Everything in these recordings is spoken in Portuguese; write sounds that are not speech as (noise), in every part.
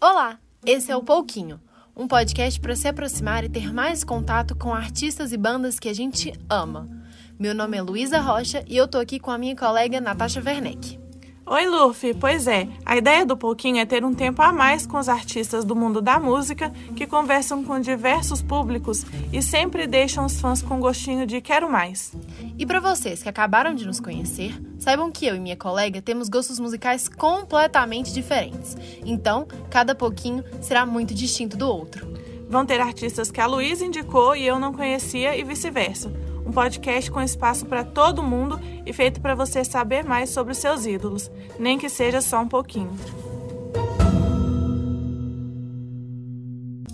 Olá, esse é o Pouquinho, um podcast para se aproximar e ter mais contato com artistas e bandas que a gente ama. Meu nome é Luísa Rocha e eu tô aqui com a minha colega Natasha Werneck. Oi, Luffy. Pois é, a ideia do Pouquinho é ter um tempo a mais com os artistas do mundo da música que conversam com diversos públicos e sempre deixam os fãs com gostinho de quero mais. E para vocês que acabaram de nos conhecer, saibam que eu e minha colega temos gostos musicais completamente diferentes. Então, cada pouquinho será muito distinto do outro. Vão ter artistas que a Luísa indicou e eu não conhecia e vice-versa um podcast com espaço para todo mundo e feito para você saber mais sobre os seus ídolos, nem que seja só um pouquinho.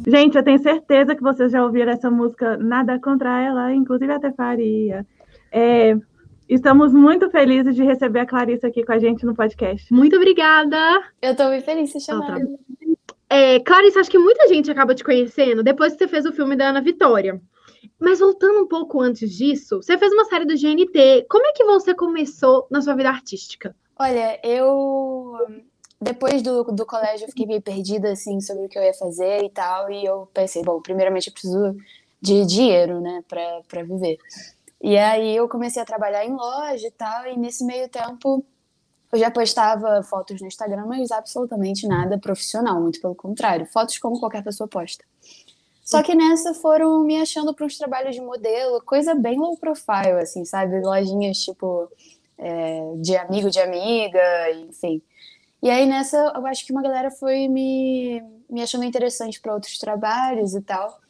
Gente, eu tenho certeza que vocês já ouviram essa música Nada Contra Ela, inclusive até faria. É, estamos muito felizes de receber a Clarissa aqui com a gente no podcast. Muito obrigada! Eu estou muito feliz de ser chamada. É, Clarissa, acho que muita gente acaba te conhecendo depois que você fez o filme da Ana Vitória. Mas voltando um pouco antes disso, você fez uma série do GNT. Como é que você começou na sua vida artística? Olha, eu depois do, do colégio eu fiquei meio perdida assim sobre o que eu ia fazer e tal, e eu pensei, bom, primeiramente eu preciso de dinheiro, né, para viver. E aí eu comecei a trabalhar em loja e tal, e nesse meio tempo eu já postava fotos no Instagram, mas absolutamente nada profissional, muito pelo contrário, fotos como qualquer pessoa posta. Só que nessa foram me achando para uns trabalhos de modelo, coisa bem low profile, assim, sabe? Lojinhas tipo é, de amigo de amiga, enfim. E aí nessa eu acho que uma galera foi me, me achando interessante para outros trabalhos e tal.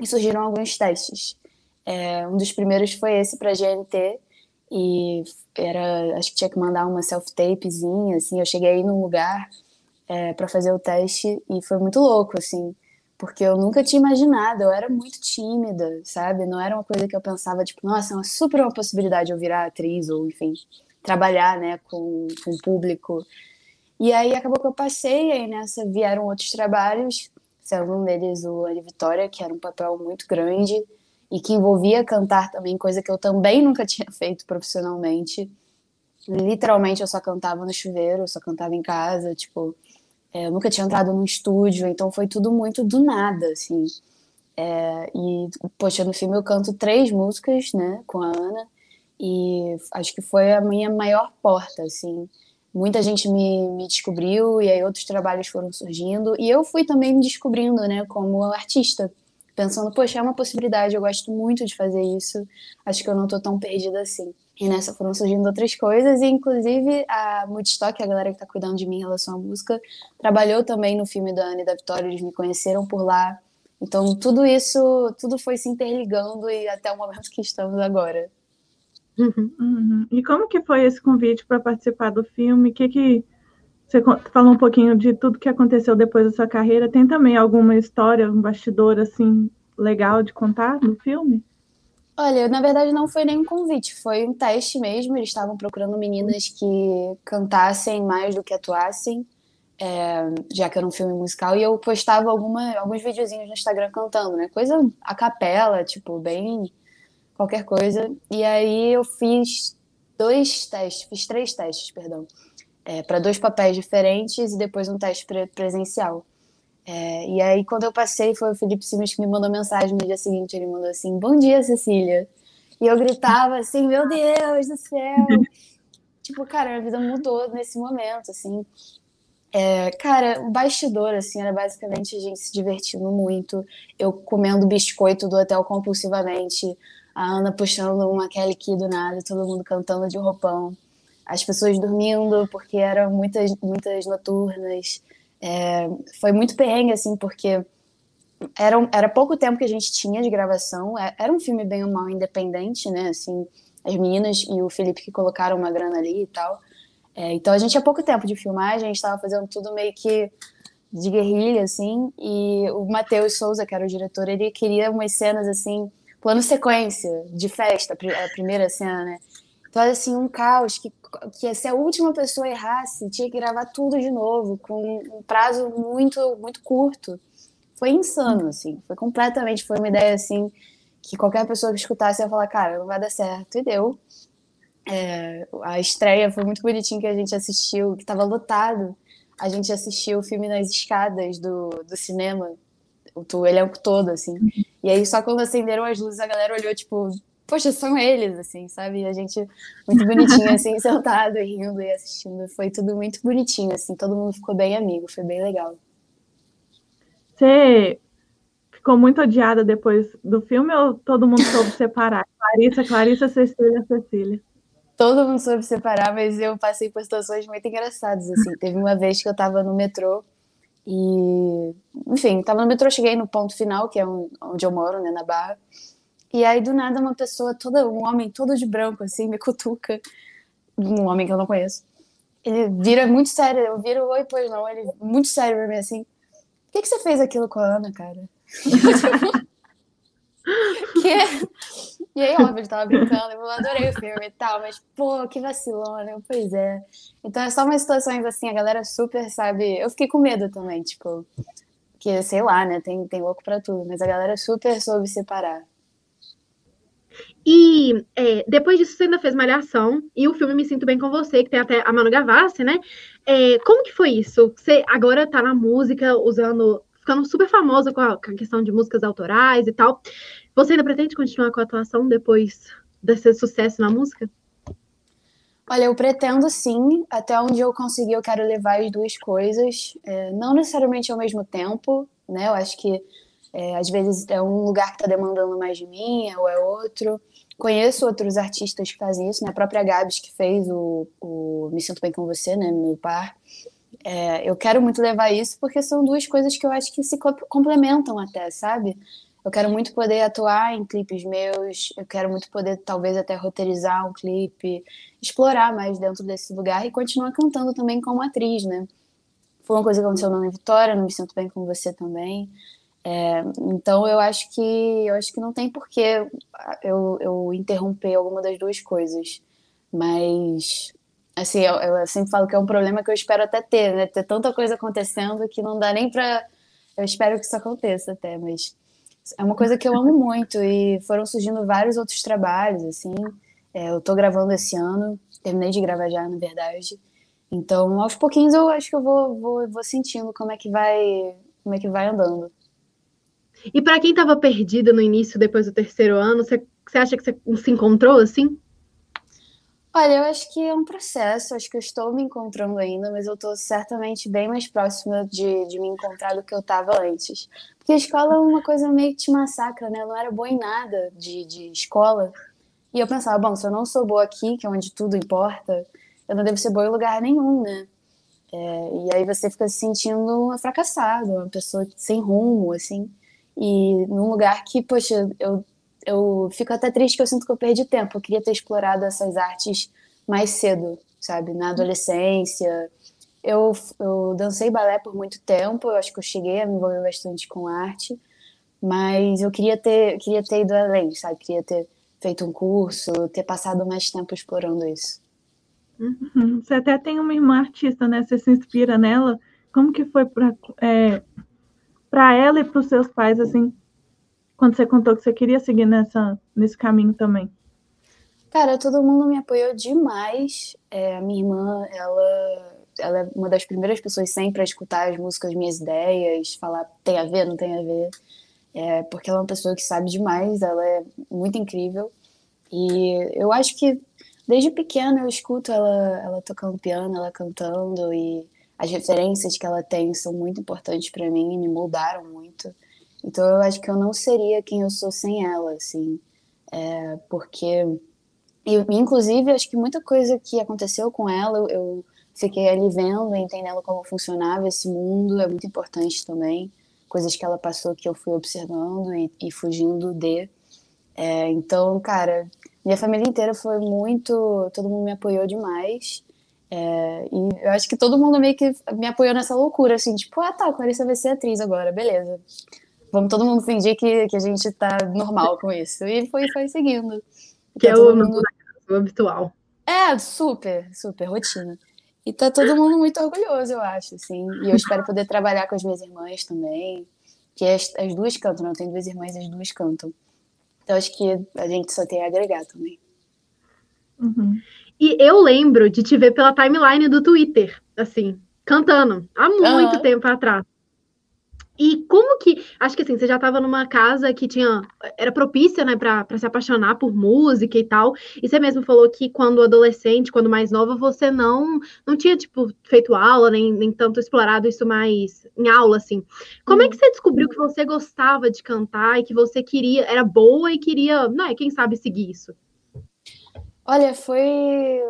E surgiram alguns testes. É, um dos primeiros foi esse para GNT. E era, acho que tinha que mandar uma self-tapezinha, assim. Eu cheguei aí num lugar é, para fazer o teste e foi muito louco, assim porque eu nunca tinha imaginado, eu era muito tímida, sabe? Não era uma coisa que eu pensava, tipo, nossa, é uma super uma possibilidade eu virar atriz ou, enfim, trabalhar, né, com, com o público. E aí acabou que eu passei, aí nessa vieram outros trabalhos, sendo um deles o Ana Vitória, que era um papel muito grande e que envolvia cantar também, coisa que eu também nunca (laughs) tinha feito profissionalmente. Literalmente eu só cantava no chuveiro, eu só cantava em casa, tipo, é, eu nunca tinha entrado num estúdio, então foi tudo muito do nada, assim. É, e, poxa, no filme eu canto três músicas, né, com a Ana, e acho que foi a minha maior porta, assim. Muita gente me, me descobriu, e aí outros trabalhos foram surgindo, e eu fui também me descobrindo, né, como artista, pensando, poxa, é uma possibilidade, eu gosto muito de fazer isso, acho que eu não tô tão perdida assim. E nessa foram surgindo outras coisas, e inclusive a Woodstock, a galera que tá cuidando de mim em relação à música, trabalhou também no filme da Ana e da Vitória, eles me conheceram por lá. Então tudo isso, tudo foi se interligando e até o momento que estamos agora. Uhum, uhum. E como que foi esse convite para participar do filme? Que que você falou um pouquinho de tudo que aconteceu depois da sua carreira? Tem também alguma história, um bastidor assim legal de contar no filme? Olha, na verdade não foi nenhum convite, foi um teste mesmo. Eles estavam procurando meninas que cantassem mais do que atuassem, é, já que era um filme musical, e eu postava alguma, alguns videozinhos no Instagram cantando, né? Coisa a capela, tipo, bem qualquer coisa. E aí eu fiz dois testes, fiz três testes, perdão, é, para dois papéis diferentes e depois um teste presencial. É, e aí, quando eu passei, foi o Felipe Simas que me mandou mensagem no dia seguinte. Ele mandou assim: Bom dia, Cecília. E eu gritava assim: Meu Deus do céu! tipo, cara, a vida mudou nesse momento, assim. É, cara, o bastidor, assim, era basicamente a gente se divertindo muito. Eu comendo biscoito do hotel compulsivamente. A Ana puxando uma Kelly Key do nada, todo mundo cantando de roupão. As pessoas dormindo, porque eram muitas, muitas noturnas. É, foi muito perrengue, assim, porque era, era pouco tempo que a gente tinha de gravação. É, era um filme bem ou mal independente, né? Assim, as meninas e o Felipe que colocaram uma grana ali e tal. É, então a gente tinha pouco tempo de filmagem, a gente estava fazendo tudo meio que de guerrilha, assim. E o Matheus Souza, que era o diretor, ele queria umas cenas, assim, plano sequência, de festa, a primeira cena, né? Então, assim, um caos que que se a última pessoa errasse, tinha que gravar tudo de novo, com um prazo muito, muito curto. Foi insano, assim. Foi completamente, foi uma ideia, assim, que qualquer pessoa que escutasse ia falar, cara, não vai dar certo. E deu. é, a estreia foi muito bonitinho que a gente assistiu, que estava lotado. A gente assistiu o filme nas escadas do, do cinema, o elenco todo, assim. E aí, só quando acenderam as luzes, a galera olhou, tipo, poxa, são eles, assim, sabe? E a gente, muito bonitinho, assim, (laughs) sentado, rindo e assistindo. Foi tudo muito bonitinho, assim, todo mundo ficou bem amigo, foi bem legal. Você ficou muito odiada depois do filme ou todo mundo soube separar? (laughs) Clarissa, Clarissa, Cecília, Cecília. Todo mundo soube separar, mas eu passei por situações muito engraçadas, assim. (laughs) Teve uma vez que eu tava no metrô e, enfim, tava no metrô, cheguei no ponto final, que é onde eu moro, né, na Barra. E aí, do nada, uma pessoa toda, um homem todo de branco, assim, me cutuca. Um homem que eu não conheço. Ele vira muito sério, eu viro, oi, pois não. Ele, muito sério pra mim, assim, por que, que você fez aquilo com a Ana, cara? (laughs) que? E aí, óbvio, ele tava brincando, eu adorei o filme e tal, mas, pô, que vacilona, eu, pois é. Então é só umas situações assim, a galera super sabe. Eu fiquei com medo também, tipo, que sei lá, né? Tem, tem louco pra tudo, mas a galera super soube separar. E é, depois disso, você ainda fez Malhação e o filme Me Sinto Bem Com Você, que tem até a Manu Gavassi, né? É, como que foi isso? Você agora tá na música, usando, ficando super famosa com a, com a questão de músicas autorais e tal. Você ainda pretende continuar com a atuação depois desse sucesso na música? Olha, eu pretendo sim. Até onde eu conseguir, eu quero levar as duas coisas. É, não necessariamente ao mesmo tempo, né? Eu acho que é, às vezes é um lugar que está demandando mais de mim, ou é outro. Conheço outros artistas que fazem isso, né? A própria Gabs que fez o, o Me Sinto Bem Com Você, né? Meu par. É, eu quero muito levar isso porque são duas coisas que eu acho que se complementam até, sabe? Eu quero muito poder atuar em clipes meus, eu quero muito poder, talvez, até roteirizar um clipe, explorar mais dentro desse lugar e continuar cantando também como atriz, né? Foi uma coisa que aconteceu na Vitória, não me sinto bem com você também. É, então eu acho que eu acho que não tem porquê eu, eu interromper alguma das duas coisas. Mas assim, eu, eu, sempre falo que é um problema que eu espero até ter, né? Ter tanta coisa acontecendo que não dá nem pra. Eu espero que isso aconteça até, mas é uma coisa que eu amo muito e foram surgindo vários outros trabalhos, assim. É, eu tô gravando esse ano, terminei de gravar já, na verdade. Então, aos pouquinhos eu acho que eu vou, vou, vou sentindo como é que vai, como é que vai andando. E para quem estava perdida no início, depois do terceiro ano, você, acha que você se encontrou assim? Olha, eu acho que é um processo, acho que eu estou me encontrando ainda, mas eu estou certamente bem mais próxima de, de me encontrar do que eu estava antes. Porque a escola é uma coisa meio que te massacra, né? Eu não era boa em nada de, de escola. E eu pensava, bom, se eu não sou boa aqui, que é onde tudo importa, eu não devo ser boa em lugar nenhum, né? É, e aí você fica se sentindo fracassado, uma pessoa sem rumo, assim. E num lugar que, poxa, eu eu fico até triste que eu sinto que eu perdi tempo. Eu queria ter explorado essas artes mais cedo, sabe? Na adolescência. Eu, eu dancei balé por muito tempo, eu acho que eu cheguei a me envolver bastante com arte, mas eu queria ter, queria ter ido além, sabe? Queria ter feito um curso, ter passado mais tempo explorando isso. Uhum. Você até tem uma irmã artista, né? Você se inspira nela. Como que foi para é, para ela e para os seus pais, assim, quando você contou que você queria seguir nessa, nesse caminho também? Cara, todo mundo me apoiou demais. É, a minha irmã, ela, ela é uma das primeiras pessoas sempre a escutar as músicas, minhas ideias, falar tem a ver, não tem a ver. É, porque ela é uma pessoa que sabe demais, ela é muito incrível. E eu acho que desde pequena eu escuto ela, ela tocando piano, ela cantando, e as referências que ela tem são muito importantes para mim e me moldaram muito. Então eu acho que eu não seria quem eu sou sem ela, assim, é, porque eu, inclusive acho que muita coisa que aconteceu com ela eu fiquei ali vendo, entendendo como funcionava esse mundo é muito importante também, coisas que ela passou que eu fui observando e, e fugindo de. É, então, cara, minha família inteira foi muito, todo mundo me apoiou demais. É, e eu acho que todo mundo meio que me apoiou nessa loucura, assim, tipo, ah tá, a Clarissa vai ser atriz agora, beleza vamos todo mundo fingir que, que a gente tá normal com isso. E foi, foi seguindo. Que tá é o, mundo... o habitual. É, super, super, rotina. E tá todo mundo muito orgulhoso, eu acho, assim. E eu espero poder trabalhar com as minhas irmãs também. Que as, as duas cantam, não? Eu tenho duas irmãs e as duas cantam. Então acho que a gente só tem a agregar também. Uhum. E eu lembro de te ver pela timeline do Twitter, assim, cantando, há muito uhum. tempo atrás. E como que. Acho que assim, você já estava numa casa que tinha. Era propícia, né, para se apaixonar por música e tal. E você mesmo falou que quando adolescente, quando mais nova, você não não tinha, tipo, feito aula, nem, nem tanto explorado isso mais em aula, assim. Como é que você descobriu que você gostava de cantar e que você queria, era boa e queria, né, quem sabe seguir isso? Olha, foi.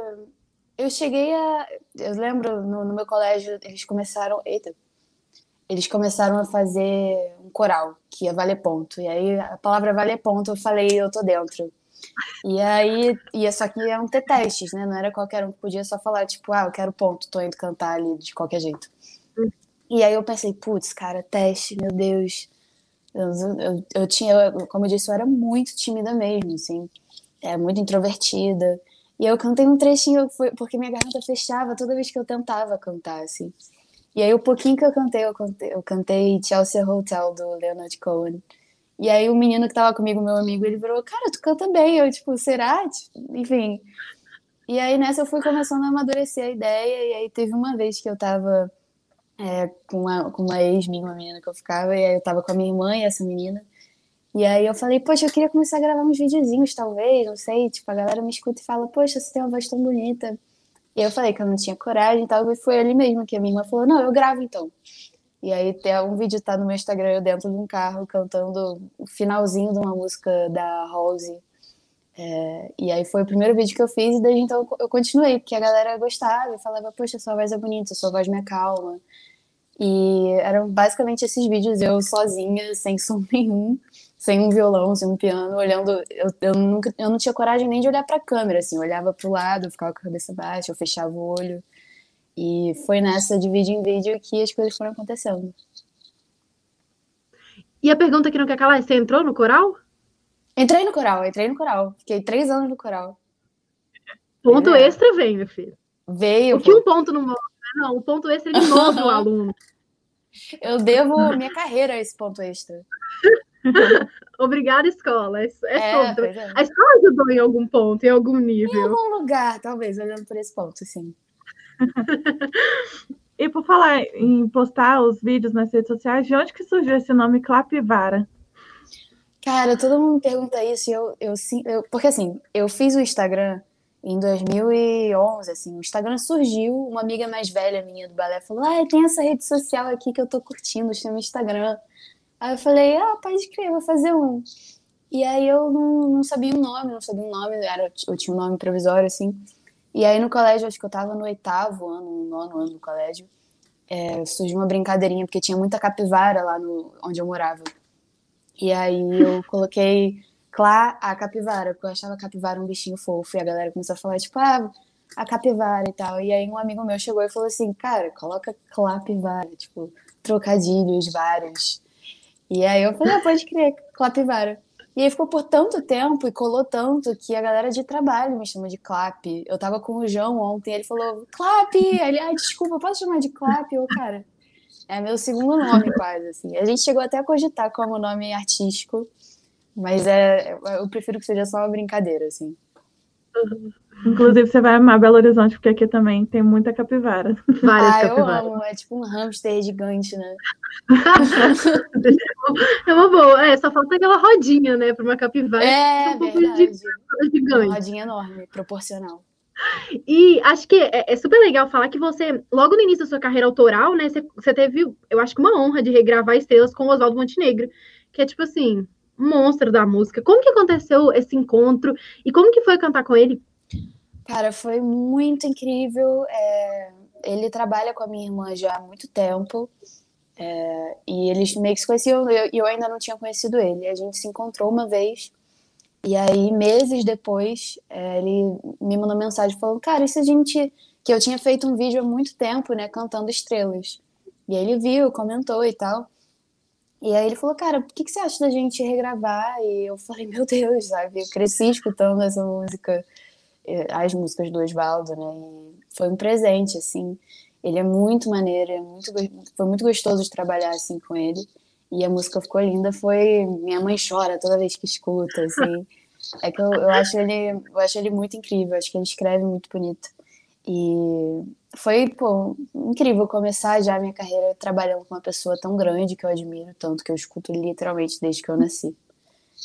Eu cheguei a. Eu lembro no, no meu colégio, eles começaram. Eita, eles começaram a fazer um coral, que ia valer ponto. E aí a palavra valer ponto, eu falei, eu tô dentro. E aí, ia, só que iam ter testes, né? Não era qualquer um que podia só falar, tipo, ah, eu quero ponto, tô indo cantar ali de qualquer jeito. E aí eu pensei, putz, cara, teste, meu Deus. Eu, eu, eu tinha, como eu disse, eu era muito tímida mesmo, assim. É, muito introvertida. E eu cantei um trechinho, porque minha garganta fechava toda vez que eu tentava cantar, assim. E aí, o pouquinho que eu cantei, eu cantei, eu cantei Chelsea Hotel, do Leonard Cohen. E aí, o menino que tava comigo, meu amigo, ele falou, cara, tu canta bem. Eu, tipo, será? Tipo, enfim. E aí, nessa, eu fui começando a amadurecer a ideia. E aí, teve uma vez que eu tava é, com, uma, com uma ex minha, uma menina que eu ficava, e aí eu tava com a minha irmã e essa menina. E aí eu falei, poxa, eu queria começar a gravar uns videozinhos, talvez, não sei. Tipo, a galera me escuta e fala, poxa, você tem uma voz tão bonita e eu falei que eu não tinha coragem e tal, e foi ele mesmo que a minha irmã falou: não, eu gravo então. E aí tem um vídeo tá no meu Instagram, eu dentro de um carro cantando o finalzinho de uma música da Rose. É, e aí foi o primeiro vídeo que eu fiz, e desde então eu continuei, porque a galera gostava e falava, poxa, sua voz é bonita, sua voz me acalma. E eram basicamente esses vídeos eu sozinha, sem som (laughs) nenhum, sem um violão, sem um piano, olhando. Eu, eu, nunca, eu não tinha coragem nem de olhar para a câmera, assim, eu olhava para o lado, ficava com a cabeça baixa, eu fechava o olho. E foi nessa de vídeo em vídeo que as coisas foram acontecendo. E a pergunta que não quer calar, você entrou no coral? Entrei no coral, entrei no coral. Fiquei três anos no coral. Ponto é. extra vem, meu filho. Veio. O que um ponto não mostra? Não, o ponto extra ele mostra o (laughs) aluno. Eu devo minha carreira a esse ponto extra. (laughs) (laughs) Obrigada, escola. É, é, é, é, A escola ajudou em algum ponto, em algum nível. Em algum lugar, talvez, olhando por esse ponto, sim. (laughs) e por falar em postar os vídeos nas redes sociais, de onde que surgiu esse nome Clapivara? Cara, todo mundo pergunta isso, eu, eu, eu, porque assim, eu fiz o Instagram em 2011, assim, o Instagram surgiu, uma amiga mais velha minha do balé falou, ah, tem essa rede social aqui que eu tô curtindo, chama Instagram. Aí eu falei, ah, pode crer, vou fazer um. E aí eu não, não sabia o nome, não sabia o nome, era, eu tinha um nome provisório, assim. E aí no colégio, acho que eu tava no oitavo ano, no nono ano do colégio, é, surgiu uma brincadeirinha, porque tinha muita capivara lá no, onde eu morava. E aí eu coloquei Clá a capivara, porque eu achava a capivara um bichinho fofo, e a galera começou a falar, tipo, ah, a capivara e tal. E aí um amigo meu chegou e falou assim, cara, coloca Clapivara, tipo, trocadilhos vários. E aí eu falei, ah, pode crer, Clapivara. E aí ficou por tanto tempo e colou tanto que a galera de trabalho me chama de Clap. Eu tava com o João ontem, ele falou, Clap! Ele, ai, desculpa, posso chamar de Clap? Eu, cara, é meu segundo nome quase, assim. A gente chegou até a cogitar como nome artístico, mas é, eu prefiro que seja só uma brincadeira, assim. Inclusive, você vai amar Belo Horizonte, porque aqui também tem muita capivara. Várias ah, capivaras. eu amo. É tipo um hamster gigante, né? (laughs) é uma boa. É, só falta aquela rodinha, né? Para uma capivara. É, um verdade. Gigante. Uma rodinha enorme, proporcional. E acho que é, é, super legal falar que você, logo no início da sua carreira autoral, né? Você, você teve, eu acho que uma honra de regravar estrelas com o Oswaldo Montenegro. Que é tipo assim, um monstro da música. Como que aconteceu esse encontro? E como que foi cantar com ele? Cara, foi muito incrível. É, ele trabalha com a minha irmã já há muito tempo. É, e eles meio que se conheciam e eu, eu, ainda não tinha conhecido ele. A gente se encontrou uma vez. E aí, meses depois, é, ele me mandou mensagem falando: Cara, isso a gente. Que eu tinha feito um vídeo há muito tempo, né? Cantando estrelas. E aí ele viu, comentou e tal. E aí ele falou: Cara, por que, que você acha da gente regravar? E eu falei: Meu Deus, sabe? Eu cresci escutando essa música as músicas do Oswaldo, né? E foi um presente, assim. Ele é muito maneiro, é muito, foi muito gostoso de trabalhar assim com ele. E a música ficou linda, foi minha mãe chora toda vez que escuta, assim. É que eu, eu, acho ele, eu acho ele muito incrível, acho que ele escreve muito bonito. E foi, pô, incrível começar já a minha carreira trabalhando com uma pessoa tão grande que eu admiro tanto, que eu escuto literalmente desde que eu nasci.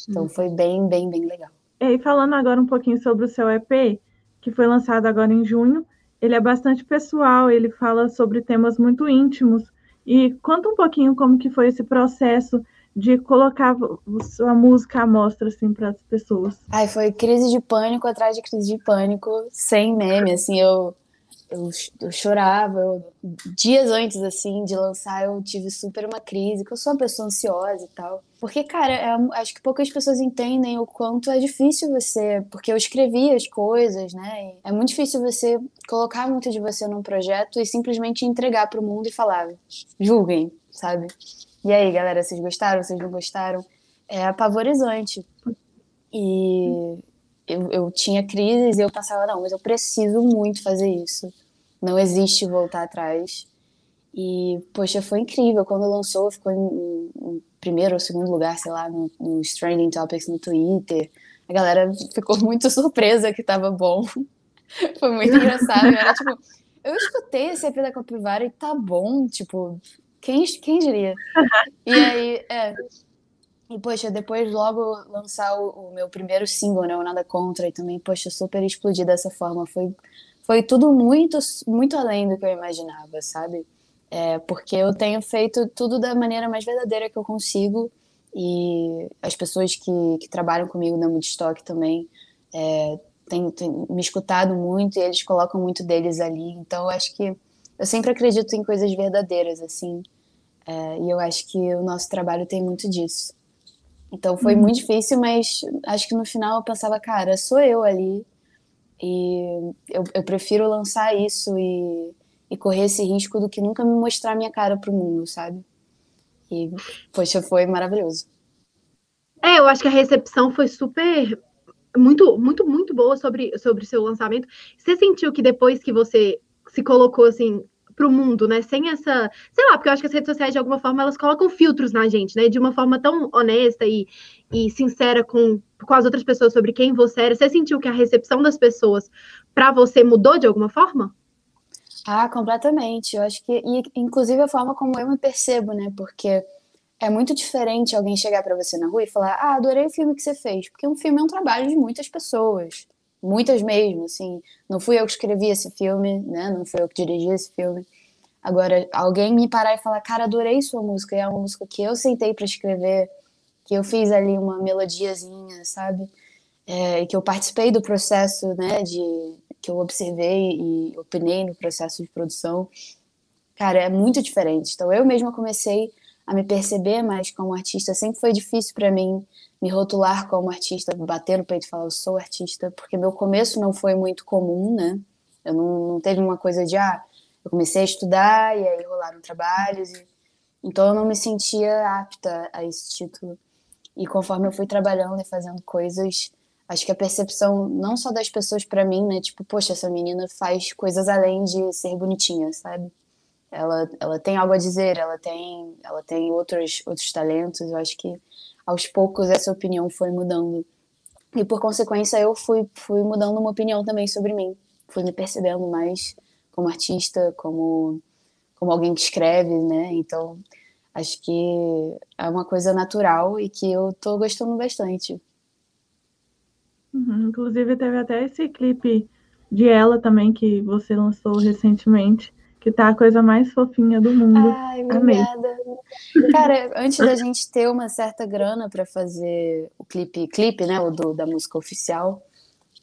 Então hum. foi bem, bem, bem legal. E falando agora um pouquinho sobre o seu EP, que foi lançado agora em junho, ele é bastante pessoal, ele fala sobre temas muito íntimos. E conta um pouquinho como que foi esse processo de colocar sua música à mostra assim para as pessoas. Ai, foi crise de pânico atrás de crise de pânico, sem meme, assim, eu eu, eu chorava, eu, dias antes, assim, de lançar, eu tive super uma crise, que eu sou uma pessoa ansiosa e tal. Porque, cara, é, acho que poucas pessoas entendem o quanto é difícil você, porque eu escrevi as coisas, né? é muito difícil você colocar muito de você num projeto e simplesmente entregar para o mundo e falar, julguem, sabe? E aí, galera, vocês gostaram? Vocês não gostaram? É apavorizante. E eu, eu tinha crises e eu pensava, não, mas eu preciso muito fazer isso. Não existe voltar atrás. E, poxa, foi incrível. Quando lançou, ficou em, em primeiro ou segundo lugar, sei lá, no, nos Trending Topics no Twitter. A galera ficou (laughs) muito surpresa que tava bom. (laughs) foi muito engraçado. Era tipo, eu escutei esse EP da Capivara e tá bom, tipo, quem, quem diria? E aí, é, e, poxa, depois logo lançar o, o, meu primeiro single, né, o Nada Contra, e também, poxa, super explodir dessa forma. Foi, foi tudo muito, muito além do que eu imaginava, sabe? É, porque eu tenho feito tudo da maneira mais verdadeira que eu consigo, e as pessoas que, que trabalham comigo na Woodstock também é, têm, têm me escutado muito, e eles colocam muito deles ali. Então, eu acho que eu sempre acredito em coisas verdadeiras, assim, é, e eu acho que o nosso trabalho tem muito disso. Então foi uhum. muito difícil, mas acho que no final eu pensava, cara, sou eu ali. E eu, eu prefiro lançar isso e, e correr esse risco do que nunca me mostrar minha cara pro mundo, sabe? E, poxa, foi maravilhoso. É, eu acho que a recepção foi super. Muito, muito, muito boa sobre, sobre o seu lançamento. Você sentiu que depois que você se colocou assim, para o mundo, né? Sem essa, sei lá, porque eu acho que as redes sociais de alguma forma elas colocam filtros na gente, né? De uma forma tão honesta e, e sincera com, com as outras pessoas sobre quem você era. Você sentiu que a recepção das pessoas para você mudou de alguma forma? Ah, completamente. Eu acho que, e, inclusive a forma como eu me percebo, né? Porque é muito diferente alguém chegar para você na rua e falar: Ah, adorei o filme que você fez. Porque um filme é um trabalho de muitas pessoas muitas mesmo, assim. Não fui eu que escrevi esse filme, né? Não fui eu que dirigi esse filme. Agora, alguém me parar e falar, cara, adorei sua música, e é uma música que eu sentei para escrever, que eu fiz ali uma melodiazinha, sabe? É, que eu participei do processo, né, de que eu observei e opinei no processo de produção. Cara, é muito diferente. Então, eu mesma comecei a me perceber mais como artista. Sempre foi difícil para mim me rotular como artista, bater no peito e falar eu sou artista, porque meu começo não foi muito comum, né? Eu não, não teve uma coisa de, ah, eu comecei a estudar e aí rolaram trabalhos, e... então eu não me sentia apta a esse título. E conforme eu fui trabalhando e fazendo coisas, acho que a percepção não só das pessoas para mim, né? Tipo, poxa, essa menina faz coisas além de ser bonitinha, sabe? Ela, ela tem algo a dizer, ela tem, ela tem outros, outros talentos. Eu acho que aos poucos essa opinião foi mudando. E por consequência eu fui, fui mudando uma opinião também sobre mim. Fui me percebendo mais como artista, como, como alguém que escreve, né? Então acho que é uma coisa natural e que eu tô gostando bastante. Uhum, inclusive teve até esse clipe de ela também que você lançou recentemente que tá a coisa mais fofinha do mundo. Ai, obrigada. Amei. Cara, antes da gente ter uma certa grana para fazer o clipe, clipe, né, o do, da música oficial,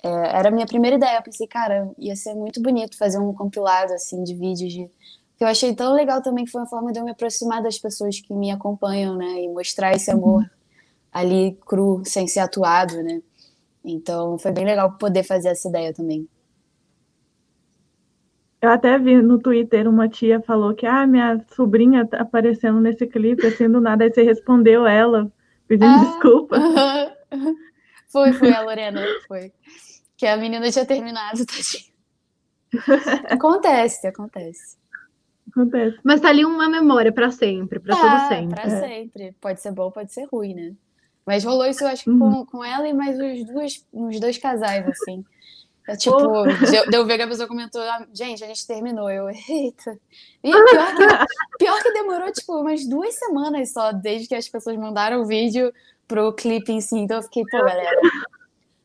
é, era a minha primeira ideia. Eu pensei, cara, ia ser muito bonito fazer um compilado assim de vídeos de que eu achei tão legal também que foi uma forma de eu me aproximar das pessoas que me acompanham, né, e mostrar esse amor uhum. ali cru, sem ser atuado, né? Então, foi bem legal poder fazer essa ideia também. Eu até vi no Twitter uma tia falou que ah, minha sobrinha tá aparecendo nesse clipe, assim, do nada, aí você respondeu ela, pedindo ah, desculpa. Foi, foi a Lorena, foi. Que a menina tinha terminado, (laughs) tadinha. Acontece, acontece. Acontece. Mas tá ali uma memória para sempre, para ah, todo sempre. Pra é. sempre. Pode ser bom, pode ser ruim, né? Mas rolou isso, eu acho, uhum. com, com ela e mais os, duas, uns dois casais, assim. É, tipo, oh. deu, deu ver que a pessoa comentou, ah, gente, a gente terminou. Eu, eita. E pior que, pior que demorou, tipo, umas duas semanas só, desde que as pessoas mandaram o vídeo pro clipe em si. Então eu fiquei, pô, galera,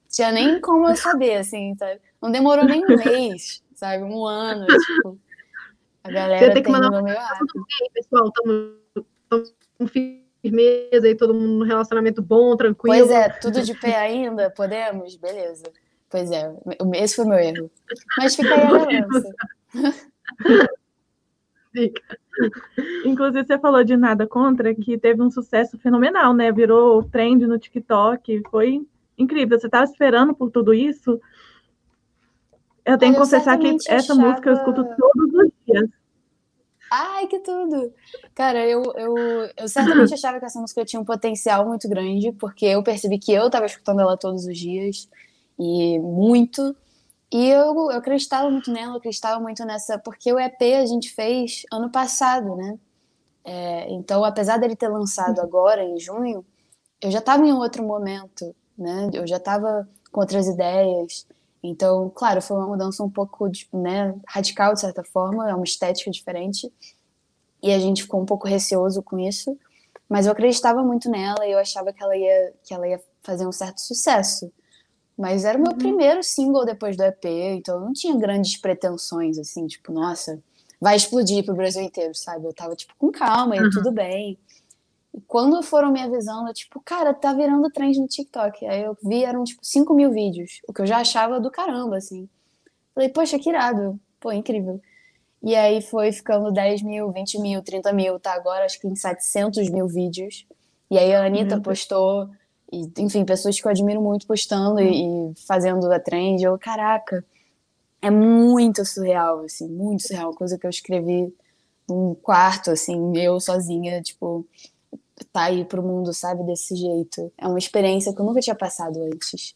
tinha nem como eu saber, assim, sabe? Não demorou nem um mês, sabe? Um ano, tipo. A galera Você tem que mandar meio rápido. pessoal, estamos com firmeza e todo mundo no relacionamento bom, tranquilo. Pois é, tudo de pé ainda? Podemos? Beleza. Pois é, esse foi meu erro. Mas fica aí a (laughs) lembrança. (laughs) Fica. Inclusive, você falou de Nada Contra, que teve um sucesso fenomenal, né? Virou trend no TikTok, foi incrível. Você estava esperando por tudo isso? Eu tenho que confessar que essa achava... música eu escuto todos os dias. Ai, que tudo! Cara, eu, eu, eu certamente (laughs) achava que essa música tinha um potencial muito grande, porque eu percebi que eu estava escutando ela todos os dias, e muito. E eu, eu acreditava muito nela, eu acreditava muito nessa, porque o EP a gente fez ano passado, né? É, então, apesar dele ter lançado agora, em junho, eu já estava em outro momento, né? Eu já estava com outras ideias. Então, claro, foi uma mudança um pouco né, radical, de certa forma, é uma estética diferente. E a gente ficou um pouco receoso com isso. Mas eu acreditava muito nela e eu achava que ela ia, que ela ia fazer um certo sucesso. Mas era o meu uhum. primeiro single depois do EP, então eu não tinha grandes pretensões, assim, tipo, nossa, vai explodir pro Brasil inteiro, sabe? Eu tava, tipo, com calma, e uhum. tudo bem. E quando foram me avisando, tipo, cara, tá virando trend no TikTok. Aí eu vi, eram, tipo, 5 mil vídeos, o que eu já achava do caramba, assim. Falei, poxa, que irado, pô, incrível. E aí foi ficando 10 mil, 20 mil, 30 mil, tá agora acho que em 700 mil vídeos. E aí a Anitta postou e, enfim, pessoas que eu admiro muito postando e, e fazendo a trend. Eu, caraca, é muito surreal, assim, muito surreal. Coisa que eu escrevi num quarto, assim, eu sozinha, tipo, tá aí pro mundo, sabe, desse jeito. É uma experiência que eu nunca tinha passado antes.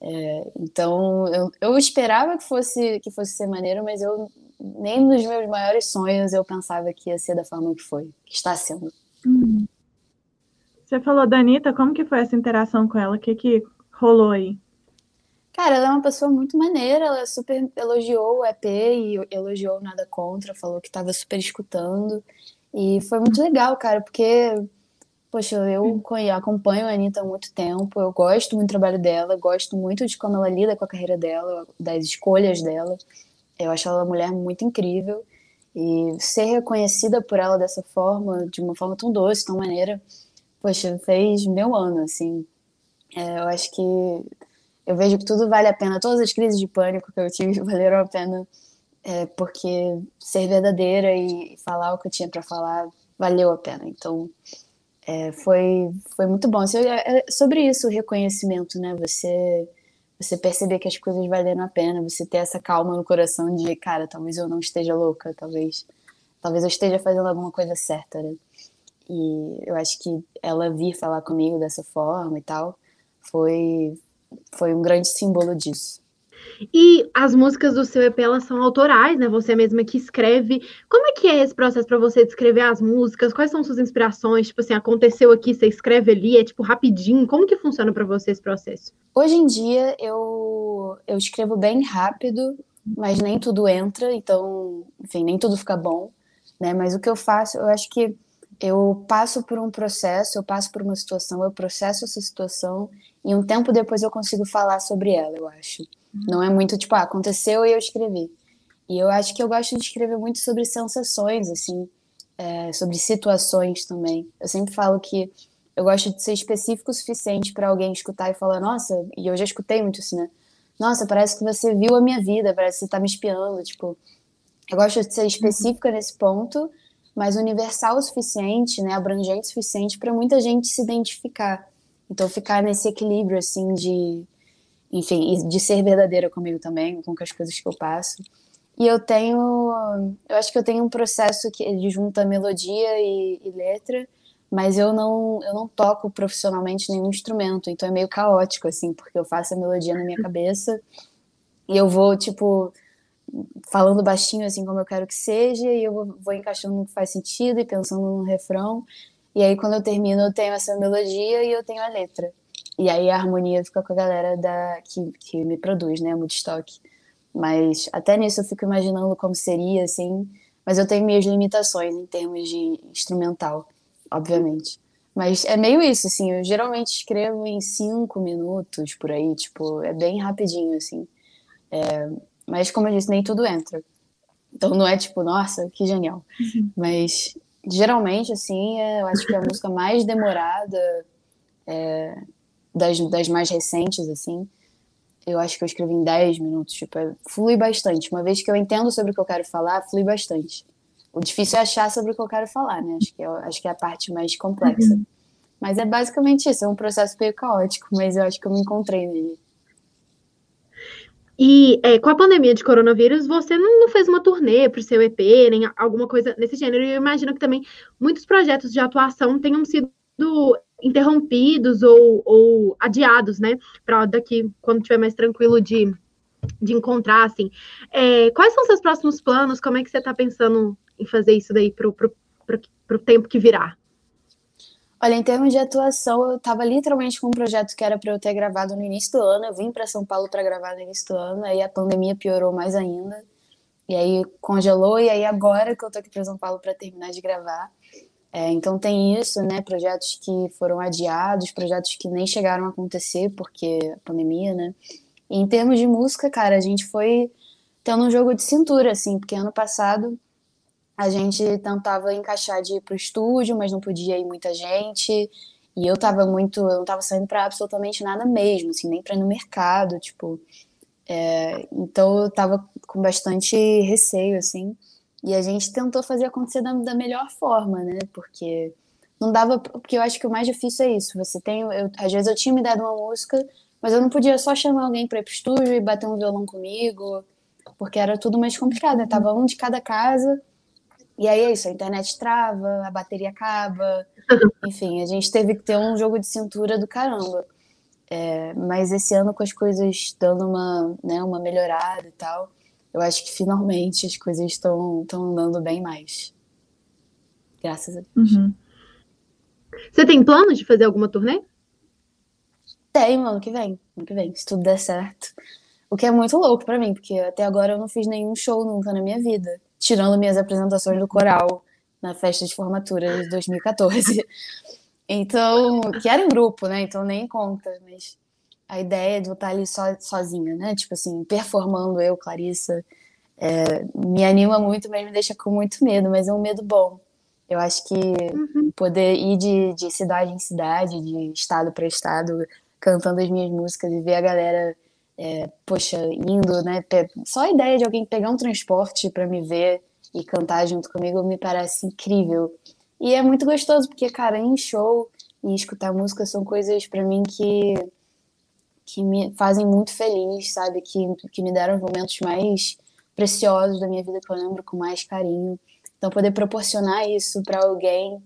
É, então, eu, eu esperava que fosse, que fosse ser maneiro, mas eu nem nos meus maiores sonhos eu pensava que ia ser da forma que foi, que está sendo. Uhum. Você falou da Anitta, como que foi essa interação com ela? O que, que rolou aí? Cara, ela é uma pessoa muito maneira, ela super elogiou o EP e elogiou Nada Contra, falou que estava super escutando. E foi muito legal, cara, porque, poxa, eu acompanho a Anitta há muito tempo, eu gosto muito do trabalho dela, gosto muito de como ela lida com a carreira dela, das escolhas dela. Eu acho ela uma mulher muito incrível. E ser reconhecida por ela dessa forma, de uma forma tão doce, tão maneira, poxa, fez meu ano, assim. É, eu acho que eu vejo que tudo vale a pena. Todas as crises de pânico que eu tive (laughs) valeram a pena, é, porque ser verdadeira e falar o que eu tinha para falar valeu a pena. Então, é, foi, foi muito bom. Assim, é, é sobre isso, o reconhecimento, né? Você, você perceber que as coisas valem a pena, você ter essa calma no coração de, cara, talvez eu não esteja louca, talvez, talvez eu esteja fazendo alguma coisa certa, né? E eu acho que ela vir falar comigo dessa forma e tal foi, foi um grande símbolo disso. E as músicas do seu EP, elas são autorais, né? Você mesma que escreve. Como é que é esse processo para você descrever as músicas? Quais são suas inspirações? Tipo assim, aconteceu aqui, você escreve ali, é tipo rapidinho. Como que funciona para você esse processo? Hoje em dia eu, eu escrevo bem rápido, mas nem tudo entra, então, enfim, nem tudo fica bom, né? Mas o que eu faço, eu acho que eu passo por um processo, eu passo por uma situação, eu processo essa situação e um tempo depois eu consigo falar sobre ela, eu acho. Uhum. Não é muito tipo, ah, aconteceu e eu escrevi. E eu acho que eu gosto de escrever muito sobre sensações, assim, é, sobre situações também. Eu sempre falo que eu gosto de ser específico o suficiente para alguém escutar e falar, nossa, e eu já escutei muito isso, né? Nossa, parece que você viu a minha vida, parece que você tá me espiando, tipo. Eu gosto de ser uhum. específica uhum. nesse ponto mas universal o suficiente, né, abrangente o suficiente para muita gente se identificar. Então ficar nesse equilíbrio assim de, enfim, de ser verdadeira comigo também, com as coisas que eu passo. E eu tenho, eu acho que eu tenho um processo que junta melodia e, e letra, mas eu não, eu não toco profissionalmente nenhum instrumento, então é meio caótico assim, porque eu faço a melodia na minha cabeça e eu vou tipo falando baixinho assim como eu quero que seja e eu vou, vou encaixando no que faz sentido e pensando no refrão E aí, quando eu termino, eu tenho essa melodia e eu tenho a letra. E aí a harmonia fica com a galera da, que, que me produz, né? Woodstock. Mas até nisso eu fico imaginando como seria, assim. Mas eu tenho minhas limitações em termos de instrumental, obviamente. Mas é meio isso, assim. Eu geralmente escrevo em cinco minutos por aí, tipo, é bem rapidinho, assim. É, mas, como eu disse, nem tudo entra. Então não é tipo, nossa, que genial. Uhum. Mas geralmente, assim, eu acho que é a música mais demorada é, das, das mais recentes, assim. Eu acho que eu escrevi em 10 minutos, tipo, é, flui bastante. Uma vez que eu entendo sobre o que eu quero falar, flui bastante. O difícil é achar sobre o que eu quero falar, né? Acho que é, acho que é a parte mais complexa. Uhum. Mas é basicamente isso, é um processo meio caótico, mas eu acho que eu me encontrei nele. E é, com a pandemia de coronavírus, você não, fez uma turnê para o seu EP, nem alguma coisa nesse gênero. E eu imagino que também muitos projetos de atuação tenham sido interrompidos ou, ou adiados, né? Para daqui, quando tiver mais tranquilo de, de encontrar, assim. É, quais são seus próximos planos? Como é que você está pensando em fazer isso daí para o tempo que virá? Olha, em termos de atuação, eu estava literalmente com um projeto que era para eu ter gravado no início do ano. Eu vim para São Paulo para gravar no início do ano, aí a pandemia piorou mais ainda. E aí congelou, e aí agora que eu tô aqui para São Paulo para terminar de gravar. É, então tem isso, né? Projetos que foram adiados, projetos que nem chegaram a acontecer porque a pandemia, né? E em termos de música, cara, a gente foi tendo um jogo de cintura, assim, porque ano passado a gente tentava encaixar de ir pro estúdio, mas não podia ir muita gente. E eu tava muito, eu não tava saindo para absolutamente nada mesmo, assim, nem para ir no mercado, tipo. É, então eu tava com bastante receio, assim. E a gente tentou fazer acontecer da, da, melhor forma, né? Porque não dava, porque eu acho que o mais difícil é isso. Você tem, eu, às vezes eu tinha me dado uma música, mas eu não podia só chamar alguém para ir pro estúdio e bater um violão comigo, porque era tudo mais complicado, né? Tava um de cada casa e aí é isso, a internet trava, a bateria acaba. (laughs) Enfim, a gente teve que ter um jogo de cintura do caramba. É, mas esse ano, com as coisas dando uma, né, uma melhorada e tal, eu acho que finalmente as coisas estão andando bem mais. Graças a Deus. Uhum. Você tem planos de fazer alguma turnê? Tem, ano que vem. Ano que vem, se tudo der certo. O que é muito louco para mim, porque até agora eu não fiz nenhum show nunca na minha vida tirando minhas apresentações do coral na festa de formatura de 2014. (laughs) Então, que era em grupo, né? Então nem conta, mas a ideia de eu estar ali so, sozinha, né? Tipo assim, performando eu, Clarissa, é, me anima muito, mas me deixa com muito medo, mas é um medo bom. Eu acho que uhum. poder ir de, de cidade em cidade, de estado para estado, cantando as minhas músicas e ver a galera é, poxa, indo, né? Só a ideia de alguém pegar um transporte para me ver e cantar junto comigo me parece incrível. E é muito gostoso, porque, cara, em show e escutar música são coisas para mim que, que me fazem muito feliz, sabe? Que, que me deram os momentos mais preciosos da minha vida que eu lembro com mais carinho. Então, poder proporcionar isso para alguém,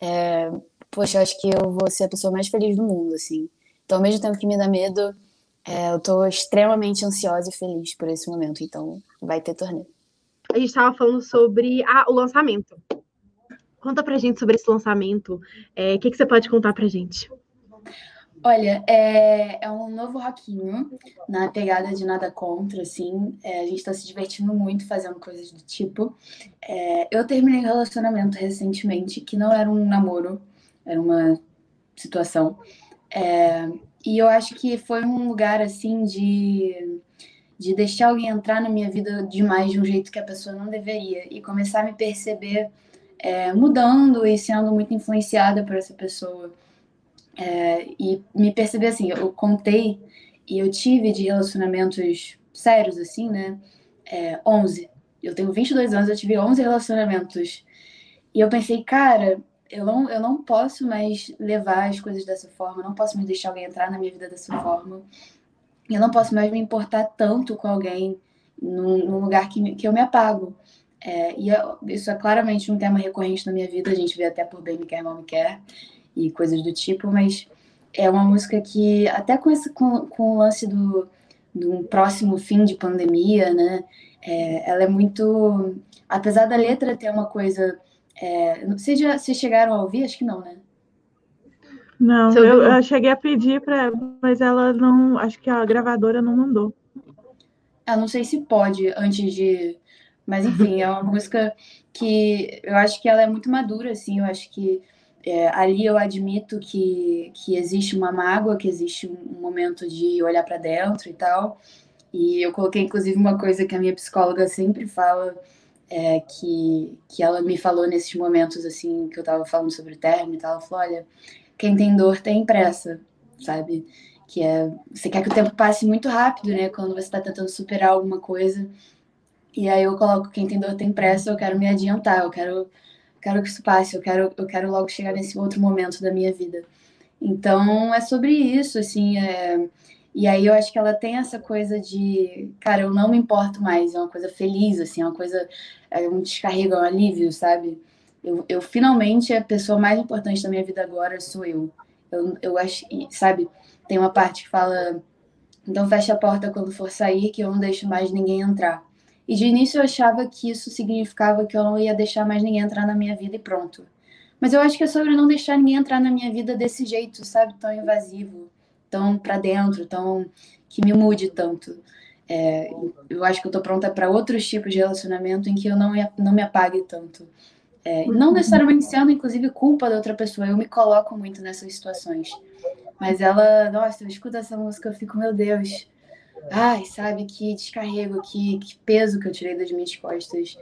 é, poxa, acho que eu vou ser a pessoa mais feliz do mundo, assim. Então, ao mesmo tempo que me dá medo, é, eu estou extremamente ansiosa e feliz por esse momento, então vai ter torneio. A gente estava falando sobre a, o lançamento. Conta pra gente sobre esse lançamento. É, o é, que, que você pode contar pra gente? Olha, é, é, um novo rockinho, na pegada de nada contra, assim. É, a gente está se divertindo muito fazendo coisas do tipo. É, eu terminei um relacionamento recentemente, que não era um namoro, era uma situação. E eu acho que foi um lugar assim de de deixar alguém entrar na minha vida demais de um jeito que a pessoa não deveria e começar a me perceber é, mudando e sendo muito influenciada por essa pessoa. É, e me perceber assim, eu contei e eu tive de relacionamentos sérios, assim, né? É, 11. Eu tenho 22 anos, eu tive 11 relacionamentos. E eu pensei, cara, eu não, eu não posso mais levar as coisas dessa forma, não posso mais deixar alguém entrar na minha vida dessa forma. Eu não posso mais me importar tanto com alguém num, num lugar que, que eu me apago. É, e eu, isso é claramente um tema recorrente na minha vida, a gente vê até por Bem Me Quer, Mal Me Quer e coisas do tipo, mas é uma música que, até com, esse, com, com o lance do, do próximo fim de pandemia, né, é, ela é muito. Apesar da letra ter uma coisa É, vocês, já, vocês chegaram a ouvir? Acho que não, né? Não, eu, eu, cheguei a pedir para, mas ela não, acho que a gravadora não mandou. Eu não sei se pode antes de, mas enfim, é uma (laughs) música que eu acho que ela é muito madura, assim. Eu acho que é, ali eu admito que, que existe uma mágoa, que existe um momento de olhar para dentro e tal. E eu coloquei, inclusive, uma coisa que a minha psicóloga sempre fala, é, que, que ela me falou nesses momentos, assim, que eu tava falando sobre o término e tal. Ela falou: olha, quem tem dor tem pressa, sabe? Que é, você quer que o tempo passe muito rápido, né? Quando você tá tentando superar alguma coisa. E aí eu coloco: quem tem dor tem pressa, eu quero me adiantar, eu quero, quero que isso passe, eu quero, eu quero logo chegar nesse outro momento da minha vida. Então, é sobre isso, assim, é e aí eu acho que ela tem essa coisa de, cara, eu não me importo mais, é uma coisa feliz, assim, é uma coisa, é um descarrego, é um alívio, sabe? Eu, eu finalmente, a pessoa mais importante da minha vida agora sou eu. Eu, eu acho, sabe? Tem uma parte que fala, então fecha a porta quando for sair, que eu não deixo mais ninguém entrar. E de início eu achava que isso significava que eu não ia deixar mais ninguém entrar na minha vida e pronto. Mas eu acho que é sobre não deixar ninguém entrar na minha vida desse jeito, sabe? Tão invasivo tão para dentro, tão que me mude tanto. É, eu acho que eu estou pronta para outros tipos de relacionamento em que eu não, não me apague tanto. É, não uhum. necessariamente sendo, inclusive, culpa da outra pessoa. Eu me coloco muito nessas situações. Mas ela, nossa, eu escuto essa música, eu fico, meu Deus. Ai, sabe, que descarrego, que, que peso que eu tirei das minhas costas.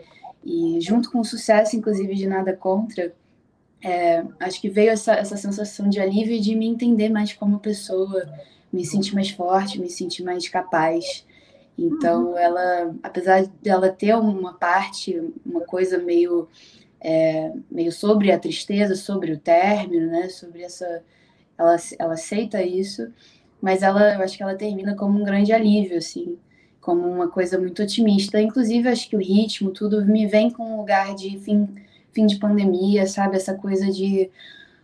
E junto com o sucesso, inclusive, de Nada Contra, é, acho que veio essa, essa sensação de alívio de me entender mais como pessoa, me sentir mais forte, me sentir mais capaz. Então, uhum. ela, apesar dela ter uma parte, uma coisa meio, é, meio sobre a tristeza, sobre o término, né? Sobre essa, ela, ela aceita isso, mas ela, eu acho que ela termina como um grande alívio, assim, como uma coisa muito otimista. Inclusive, acho que o ritmo, tudo me vem com um lugar de fim fim de pandemia, sabe? Essa coisa de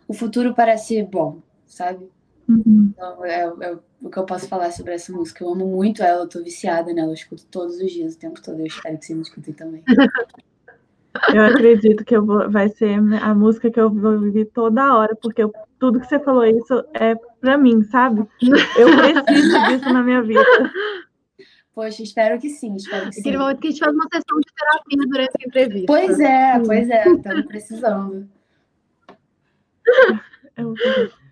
o futuro parece bom, sabe? Uhum. Então, é, é, o que eu posso falar sobre essa música. Eu amo muito ela, eu tô viciada nela, eu escuto todos os dias, o tempo todo. Eu espero que vocês me escutem também. (laughs) Eu acredito que eu vou, vai ser a música que eu vou ouvir toda hora, porque eu, tudo que você falou isso é pra mim, sabe? Eu preciso disso na minha vida. (laughs) Poxa, espero que sim, espero que sim. Aquele momento que a gente faz uma sessão de terapia durante a entrevista. Pois é, pois é, estamos precisando. (laughs)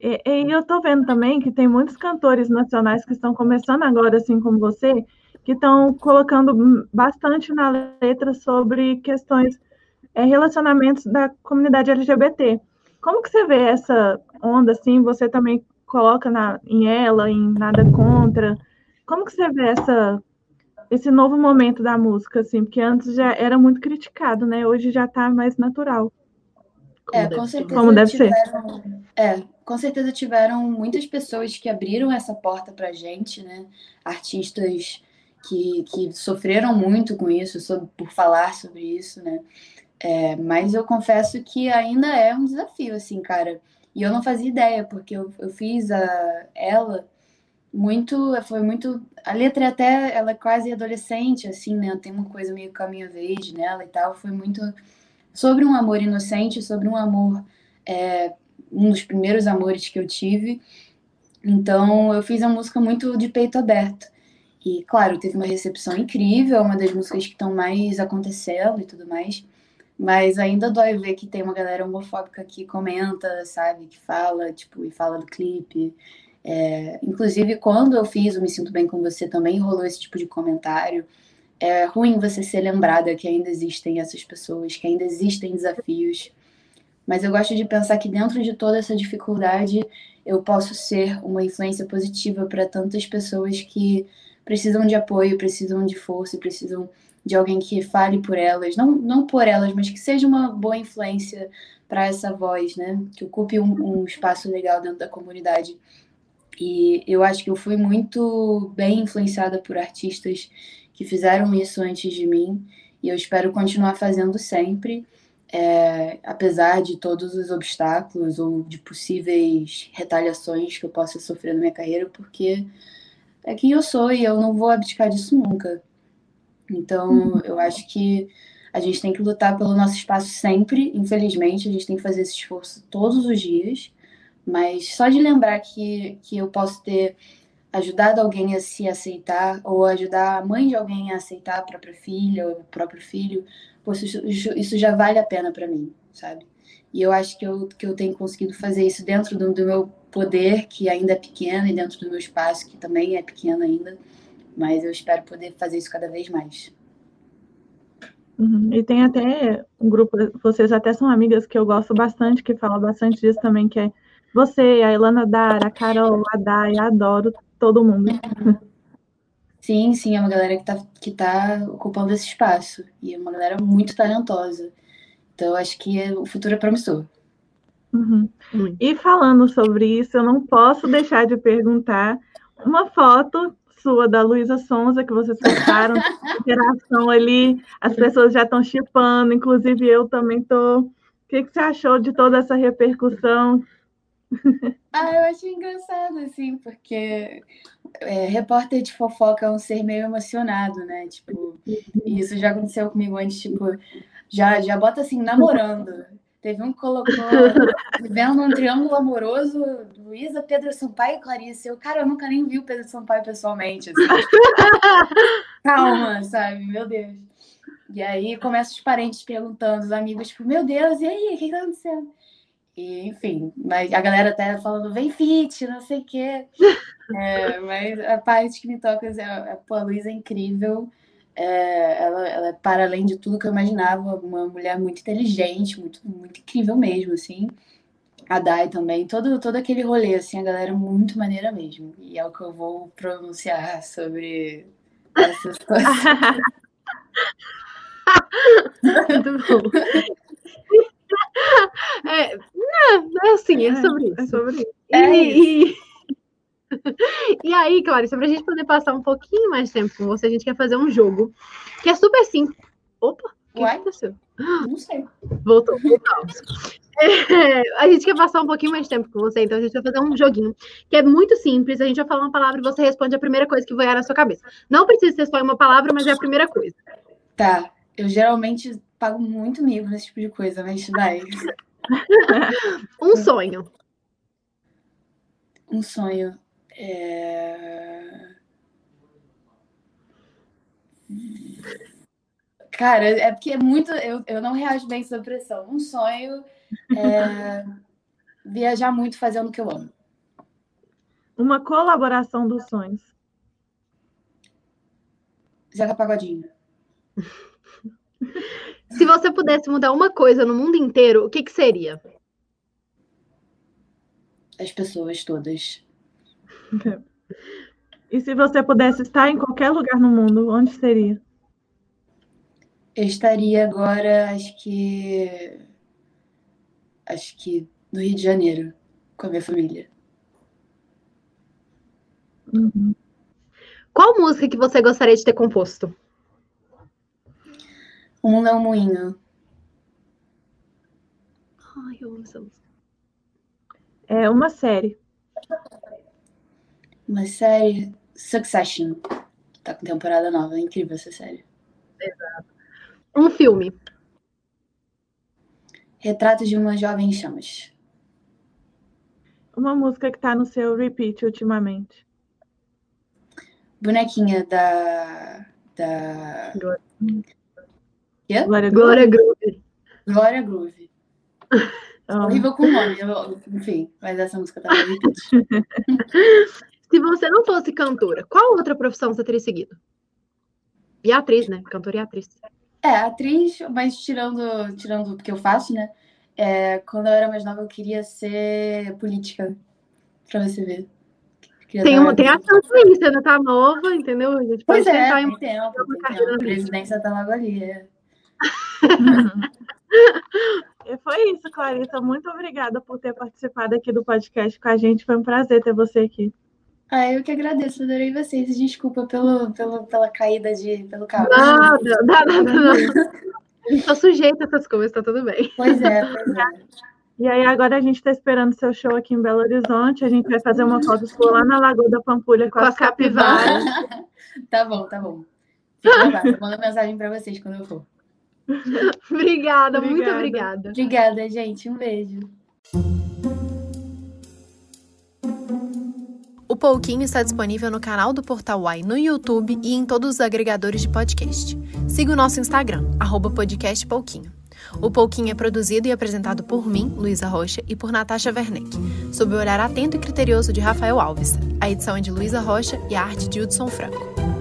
E, e eu estou vendo também que tem muitos cantores nacionais que estão começando agora, assim como você, que estão colocando bastante na letra sobre questões, é, relacionamentos da comunidade LGBT. Como que você vê essa onda, assim, você também coloca na, em ela, em Nada Contra, como que você vê essa, esse novo momento da música, assim? Porque antes já era muito criticado, né? Hoje já está mais natural. É, com certeza. Como deve tiveram, ser. É, com certeza tiveram muitas pessoas que abriram essa porta pra gente, né? Artistas que, que sofreram muito com isso, sobre, por falar sobre isso, né? É, mas eu confesso que ainda é um desafio, assim, cara. E eu não fazia ideia, porque eu, eu fiz a ela muito, foi muito, a letra até, ela é quase adolescente, assim, né, tem uma coisa meio caminho verde nela e tal, foi muito sobre um amor inocente, sobre um amor, é, um dos primeiros amores que eu tive, então eu fiz a música muito de peito aberto, e claro, teve uma recepção incrível, uma das músicas que estão mais acontecendo e tudo mais, mas ainda dói ver que tem uma galera homofóbica que comenta, sabe, que fala, tipo, e fala do clipe, é, inclusive, quando eu fiz o Me Sinto Bem com Você, também rolou esse tipo de comentário. É ruim você ser lembrada que ainda existem essas pessoas, que ainda existem desafios. Mas eu gosto de pensar que dentro de toda essa dificuldade, eu posso ser uma influência positiva para tantas pessoas que precisam de apoio, precisam de força, precisam de alguém que fale por elas, não, não por elas, mas que seja uma boa influência para essa voz, né? Que ocupe um, um espaço legal dentro da comunidade. E eu acho que eu fui muito bem influenciada por artistas que fizeram isso antes de mim, e eu espero continuar fazendo sempre, é, apesar de todos os obstáculos ou de possíveis retaliações que eu possa sofrer na minha carreira, porque é quem eu sou e eu não vou abdicar disso nunca. Então, eu acho que A gente tem que lutar pelo nosso espaço sempre, infelizmente, a gente tem que fazer esse esforço todos os dias. Mas só de lembrar que, que eu posso ter ajudado alguém a se aceitar, ou ajudar a mãe de alguém a aceitar a própria filha, ou o próprio filho, isso, isso já vale a pena para mim, sabe? E eu acho que eu, que eu tenho conseguido fazer isso dentro do, do meu poder, que ainda é pequeno, e dentro do meu espaço, que também é pequeno ainda. Mas eu espero poder fazer isso cada vez mais. Uhum. E tem até um grupo, vocês até são amigas que eu gosto bastante, que fala bastante disso também, que é você, a Elana Dara, a Carol, a Dai, adoro todo mundo. Sim, sim, é uma galera que tá, que tá ocupando esse espaço. E é uma galera muito talentosa. Então, acho que o futuro é promissor. Uhum. E falando sobre isso, eu não posso deixar de perguntar uma foto sua da Luísa Sonza que vocês postaram, (laughs) interação ali, as pessoas já estão chipando, inclusive eu também tô. O que, que você achou de toda essa repercussão? (laughs) Ah, eu achei engraçado, assim, porque é, repórter de fofoca é um ser meio emocionado, né? Tipo, e isso já aconteceu comigo antes, tipo, já, já bota assim, namorando. Teve um que colocou, vivendo um triângulo amoroso, Luísa, Pedro Sampaio e Clarice. Eu, cara, eu nunca nem vi o Pedro Sampaio pessoalmente. Assim. (laughs) Calma, sabe? Meu Deus. E aí começa os parentes perguntando, os amigos, tipo, meu Deus, e aí, o que tá acontecendo? E, enfim, mas a galera até falando, vem fit, não sei o quê. (laughs) É, mas a parte que me toca é, é pô, a Luísa é incrível. É, ela, ela é, para além de tudo que eu imaginava, uma mulher muito inteligente, muito, muito incrível mesmo, assim. A Dai também, todo, todo aquele rolê, assim, a galera é muito maneira mesmo. E é o que eu vou pronunciar sobre essas coisas. (laughs) muito bom. (laughs) É, é, assim, é sobre isso. É sobre isso. E, é isso. E... (laughs) E aí, Clarice, para a gente poder passar um pouquinho mais tempo com você, a gente quer fazer um jogo que é super simples. Opa, o que aconteceu? Não sei. Voltou, voltamos. (laughs) É, a gente quer passar um pouquinho mais tempo com você, então a gente vai fazer um joguinho que é muito simples. A gente vai falar uma palavra e você responde a primeira coisa que vier na sua cabeça. Não precisa ser só uma palavra, mas é a primeira coisa. Tá. Eu geralmente pago muito mico nesse tipo de coisa, mas vai. (laughs) um sonho. Um sonho. É... Cara, é porque é muito. Eu, eu não reajo bem sob pressão. Um sonho é (laughs) viajar muito fazendo o que eu amo. Uma colaboração dos sonhos. Zeca Pagodinho. (laughs) Se você pudesse mudar uma coisa no mundo inteiro, o que, que seria? As pessoas todas. E se você pudesse estar em qualquer lugar no mundo, onde seria? Eu estaria agora, acho que. Acho que no Rio de Janeiro, com a minha família. Uhum. Qual música que você gostaria de ter composto? O Mundo é um Moinho. Ai, eu amo essa música. É uma série. Uma série Succession. Tá com temporada nova. É incrível essa série. Exato. Um filme. Retrato de uma jovem em chamas. Uma música que tá no seu repeat ultimamente. Bonequinha da. da... Yeah? Glória, Glória Groove. Glória Groove. Oh. (laughs) Horrível com o nome, enfim, mas essa música tá muito. (laughs) Se você não fosse cantora, qual outra profissão você teria seguido? E atriz, né? Cantora e atriz. É, atriz, mas tirando, tirando o que eu faço, né? É, quando eu era mais nova, eu queria ser política, pra você ver. tem, uma, tem a chance aí, você ainda tá nova, entendeu? A gente pois pode é, tem em... tempo, tem tempo. A presidência tá logo ali, é. E foi isso, Clarissa. Muito obrigada por ter participado aqui do podcast com a gente. Foi um prazer ter você aqui. Ah, eu que agradeço, adorei vocês. Desculpa pelo, pelo, pela caída de, pelo carro. Nada, nada, nada. Estou sujeita a essas coisas, tá tudo bem. Pois é, pois é. E aí, agora a gente está esperando seu show aqui em Belo Horizonte. A gente vai fazer uma foto sua lá na Lagoa da Pampulha com, com as capivaras. (laughs) tá bom, tá bom. Fica lá, mando mensagem para vocês quando eu for. (laughs) obrigada, muito Obrigada. obrigada. Gente. Um beijo. O Pouquinho está disponível no canal do Portal Uai no YouTube e em todos os agregadores de podcast. Siga o nosso Instagram, arroba podcast Pouquinho. O Pouquinho é produzido e apresentado por mim, Luísa Rocha, e por Natasha Werneck, sob o olhar atento e criterioso de Rafael Alves. A edição é de Luísa Rocha e a arte de Hudson Franco.